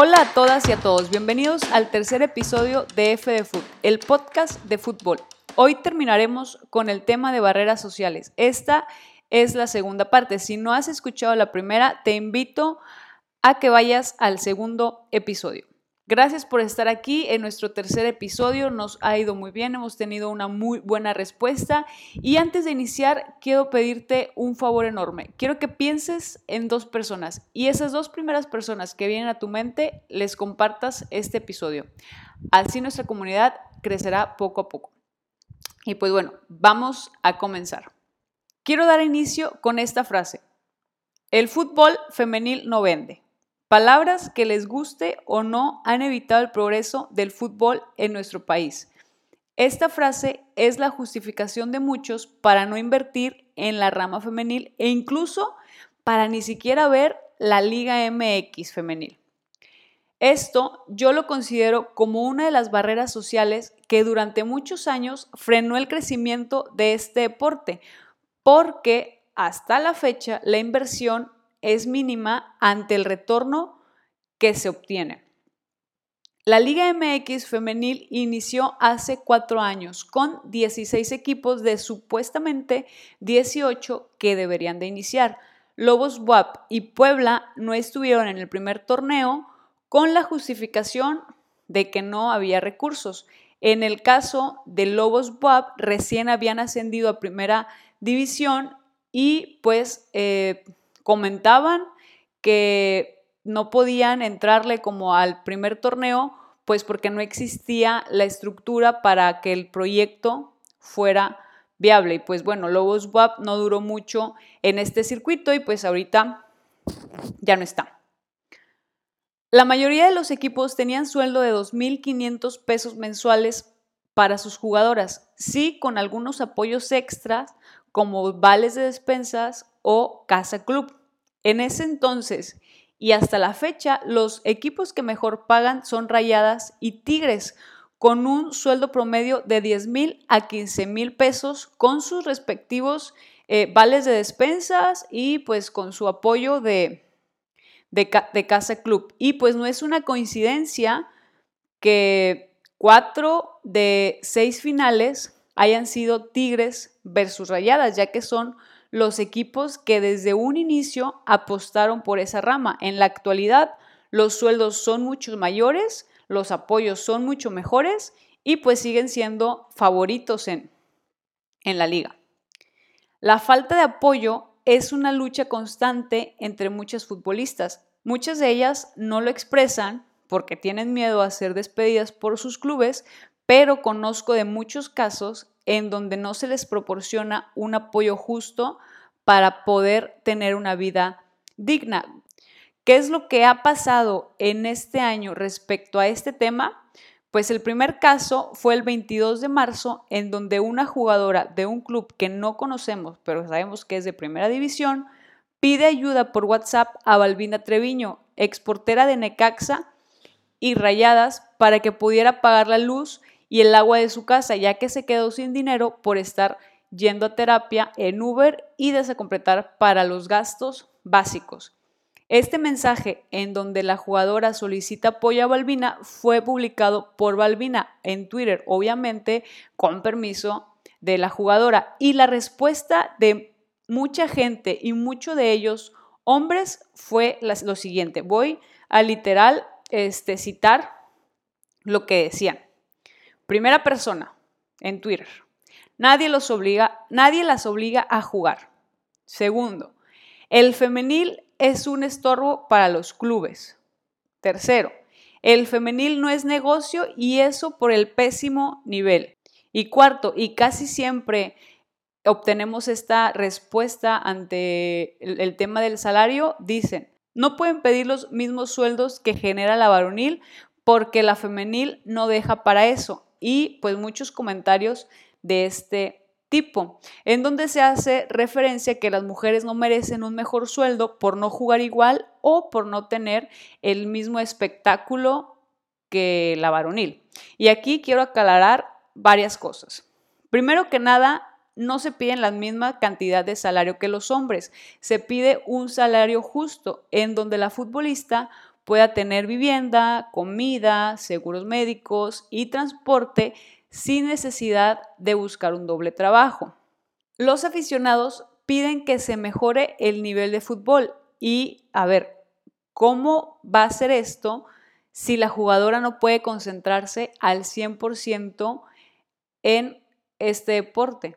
Hola a todas y a todos, bienvenidos al tercer episodio de F de Foot, el podcast de fútbol. Hoy terminaremos con el tema de barreras sociales. Esta es la segunda parte. Si no has escuchado la primera, te invito a que vayas al segundo episodio. Gracias por estar aquí en nuestro tercer episodio. Nos ha ido muy bien, hemos tenido una muy buena respuesta. Y antes de iniciar, quiero pedirte un favor enorme. Quiero que pienses en dos personas y esas dos primeras personas que vienen a tu mente les compartas este episodio. Así nuestra comunidad crecerá poco a poco. Y pues bueno, vamos a comenzar. Quiero dar inicio con esta frase. El fútbol femenil no vende. Palabras que les guste o no han evitado el progreso del fútbol en nuestro país. Esta frase es la justificación de muchos para no invertir en la rama femenil e incluso para ni siquiera ver la Liga MX femenil. Esto yo lo considero como una de las barreras sociales que durante muchos años frenó el crecimiento de este deporte, porque hasta la fecha la inversión es mínima ante el retorno que se obtiene. La Liga MX femenil inició hace cuatro años con 16 equipos de supuestamente 18 que deberían de iniciar. Lobos WAP y Puebla no estuvieron en el primer torneo con la justificación de que no había recursos. En el caso de Lobos WAP, recién habían ascendido a primera división y pues eh, comentaban que no podían entrarle como al primer torneo, pues porque no existía la estructura para que el proyecto fuera viable. Y pues bueno, Lobos WAP no duró mucho en este circuito y pues ahorita ya no está. La mayoría de los equipos tenían sueldo de 2.500 pesos mensuales para sus jugadoras, sí con algunos apoyos extras como vales de despensas o casa club. En ese entonces y hasta la fecha, los equipos que mejor pagan son Rayadas y Tigres, con un sueldo promedio de 10 mil a 15 mil pesos, con sus respectivos eh, vales de despensas y pues con su apoyo de, de, de Casa Club. Y pues no es una coincidencia que cuatro de seis finales hayan sido Tigres versus Rayadas, ya que son los equipos que desde un inicio apostaron por esa rama. En la actualidad, los sueldos son mucho mayores, los apoyos son mucho mejores y pues siguen siendo favoritos en, en la liga. La falta de apoyo es una lucha constante entre muchas futbolistas. Muchas de ellas no lo expresan porque tienen miedo a ser despedidas por sus clubes, pero conozco de muchos casos en donde no se les proporciona un apoyo justo para poder tener una vida digna. ¿Qué es lo que ha pasado en este año respecto a este tema? Pues el primer caso fue el 22 de marzo, en donde una jugadora de un club que no conocemos, pero sabemos que es de primera división, pide ayuda por WhatsApp a Balbina Treviño, exportera de Necaxa y Rayadas, para que pudiera pagar la luz y el agua de su casa, ya que se quedó sin dinero por estar yendo a terapia en Uber y desacompletar para los gastos básicos. Este mensaje en donde la jugadora solicita apoyo a Balbina fue publicado por Balbina en Twitter, obviamente con permiso de la jugadora. Y la respuesta de mucha gente y muchos de ellos hombres fue lo siguiente. Voy a literal este, citar lo que decían. Primera persona en Twitter. Nadie los obliga, nadie las obliga a jugar. Segundo, el femenil es un estorbo para los clubes. Tercero, el femenil no es negocio y eso por el pésimo nivel. Y cuarto, y casi siempre obtenemos esta respuesta ante el, el, tema del salario, dicen, no pueden pedir los mismos sueldos que genera la varonil porque la femenil no deja para eso y pues muchos comentarios de este tipo, en donde se hace referencia que las mujeres no merecen un mejor sueldo por no jugar igual o por no tener el mismo espectáculo que la varonil. Y aquí quiero aclarar varias cosas. Primero que nada, no se piden la misma cantidad de salario que los hombres, se pide un salario justo en donde la futbolista pueda tener vivienda, comida, seguros médicos y transporte sin necesidad de buscar un doble trabajo. Los aficionados piden que se mejore el nivel de fútbol y, a ver, ¿cómo va a ser esto si la jugadora no puede concentrarse al 100% en este deporte?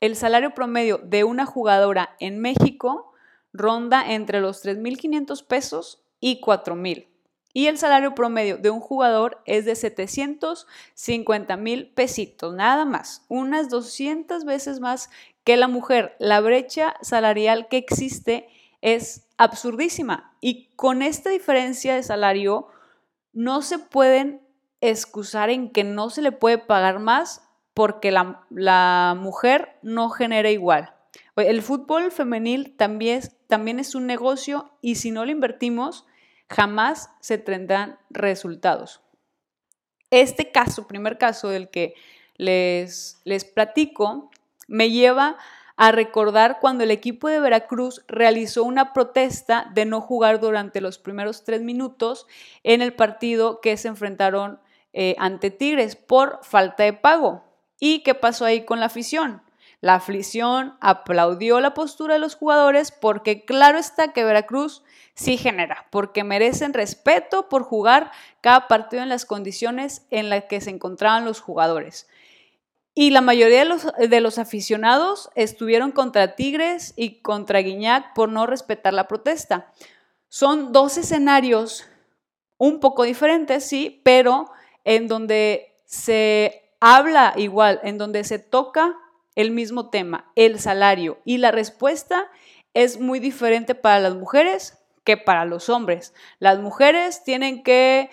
El salario promedio de una jugadora en México ronda entre los 3.500 pesos y 4.000. Y el salario promedio de un jugador es de 750 mil pesitos, nada más, unas 200 veces más que la mujer. La brecha salarial que existe es absurdísima y con esta diferencia de salario no se pueden excusar en que no se le puede pagar más porque la, mujer no genera igual. El fútbol femenil también, también es un negocio y si no lo invertimos, jamás se tendrán resultados. Este caso, primer caso del que les, les platico, me lleva a recordar cuando el equipo de Veracruz realizó una protesta de no jugar durante los primeros tres minutos en el partido que se enfrentaron eh, ante Tigres por falta de pago. ¿Y qué pasó ahí con la afición? La afición aplaudió la postura de los jugadores porque claro está que Veracruz sí genera, porque merecen respeto por jugar cada partido en las condiciones en las que se encontraban los jugadores. Y la mayoría de los, de los aficionados estuvieron contra Tigres y contra Guiñac por no respetar la protesta. Son dos escenarios un poco diferentes, sí, pero en donde se habla igual, en donde se toca el mismo tema, el salario. Y la respuesta es muy diferente para las mujeres que para los hombres. Las mujeres tienen que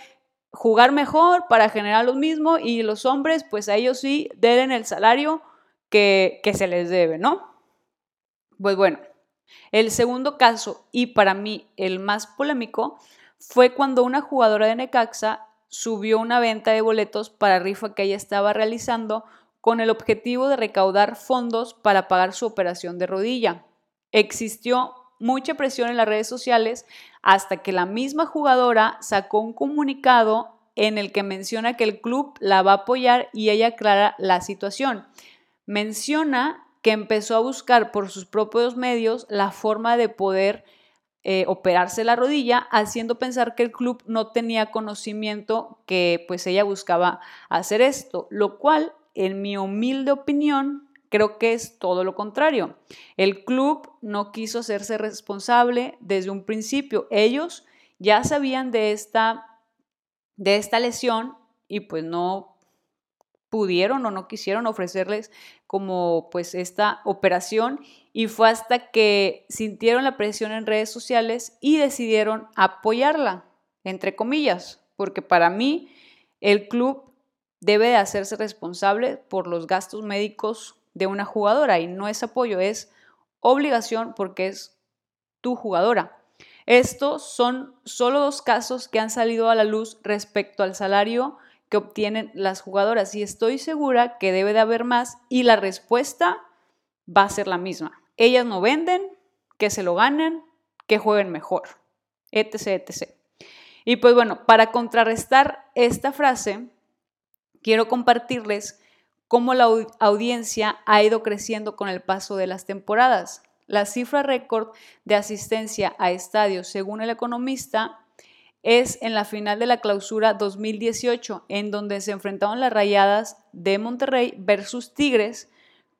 jugar mejor para generar lo mismo y los hombres, pues a ellos sí deben el salario que, que se les debe, ¿no? Pues bueno, el segundo caso y para mí el más polémico fue cuando una jugadora de Necaxa subió una venta de boletos para rifa que ella estaba realizando con el objetivo de recaudar fondos para pagar su operación de rodilla. Existió mucha presión en las redes sociales hasta que la misma jugadora sacó un comunicado en el que menciona que el club la va a apoyar y ella aclara la situación. Menciona que empezó a buscar por sus propios medios la forma de poder eh, operarse la rodilla, haciendo pensar que el club no tenía conocimiento que pues ella buscaba hacer esto, lo cual, en mi humilde opinión, creo que es todo lo contrario. El club no quiso hacerse responsable desde un principio. Ellos ya sabían de esta, de esta lesión y pues no pudieron o no quisieron ofrecerles como pues esta operación y fue hasta que sintieron la presión en redes sociales y decidieron apoyarla, entre comillas, porque para mí el club debe de hacerse responsable por los gastos médicos de una jugadora y no es apoyo, es obligación porque es tu jugadora. Estos son solo dos casos que han salido a la luz respecto al salario que obtienen las jugadoras y estoy segura que debe de haber más y la respuesta va a ser la misma. Ellas no venden, que se lo ganen, que jueguen mejor, etc, etc. Y pues bueno, para contrarrestar esta frase, quiero compartirles cómo la audiencia ha ido creciendo con el paso de las temporadas. La cifra récord de asistencia a estadios, según el economista, es en la final de la clausura 2018, en donde se enfrentaron las Rayadas de Monterrey versus Tigres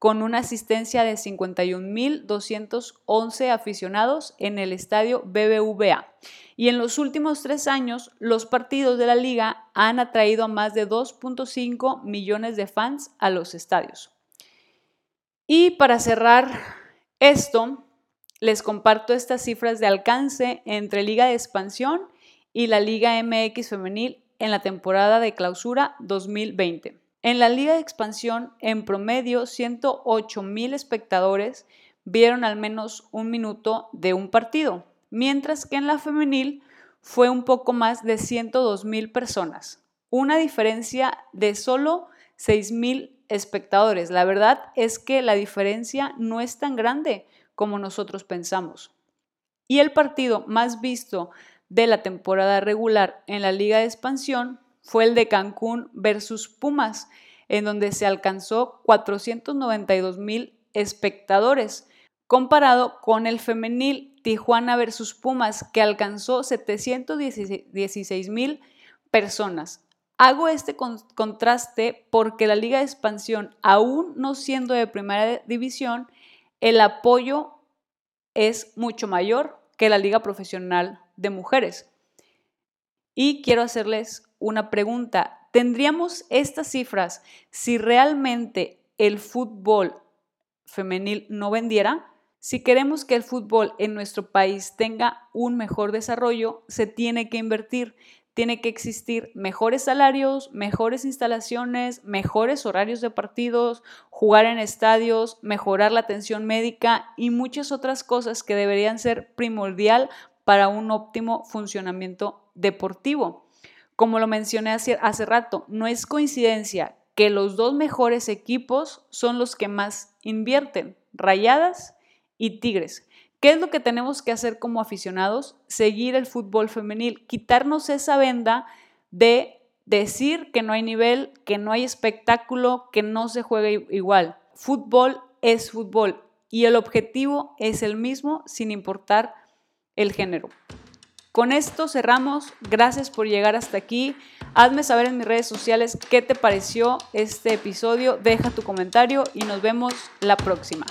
con una asistencia de 51.211 aficionados en el estadio BBVA. Y en los últimos tres años, los partidos de la liga han atraído a más de 2.5 millones de fans a los estadios. Y para cerrar esto, les comparto estas cifras de alcance entre Liga de Expansión y la Liga MX femenil en la temporada de clausura 2020. En la Liga de Expansión, en promedio, 108 mil espectadores vieron al menos un minuto de un partido, mientras que en la femenil fue un poco más de 102 mil personas, una diferencia de solo 6 mil espectadores. La verdad es que la diferencia no es tan grande como nosotros pensamos. Y el partido más visto de la temporada regular en la Liga de Expansión fue el de Cancún versus Pumas, en donde se alcanzó 492 mil espectadores, comparado con el femenil Tijuana versus Pumas, que alcanzó 716 mil personas. Hago este contraste porque la Liga de Expansión, aún no siendo de primera división, el apoyo es mucho mayor que la Liga Profesional de Mujeres. Y quiero hacerles una pregunta. ¿Tendríamos estas cifras si realmente el fútbol femenil no vendiera? Si queremos que el fútbol en nuestro país tenga un mejor desarrollo, se tiene que invertir, tiene que existir mejores salarios, mejores instalaciones, mejores horarios de partidos, jugar en estadios, mejorar la atención médica y muchas otras cosas que deberían ser primordial para un óptimo funcionamiento deportivo. Como lo mencioné hace, hace rato, no es coincidencia que los dos mejores equipos son los que más invierten, Rayadas y Tigres. ¿Qué es lo que tenemos que hacer como aficionados? Seguir el fútbol femenil, quitarnos esa venda de decir que no hay nivel, que no hay espectáculo, que no se juega igual. Fútbol es fútbol y el objetivo es el mismo sin importar el género. Con esto cerramos. Gracias por llegar hasta aquí. Hazme saber en mis redes sociales qué te pareció este episodio. Deja tu comentario y nos vemos la próxima.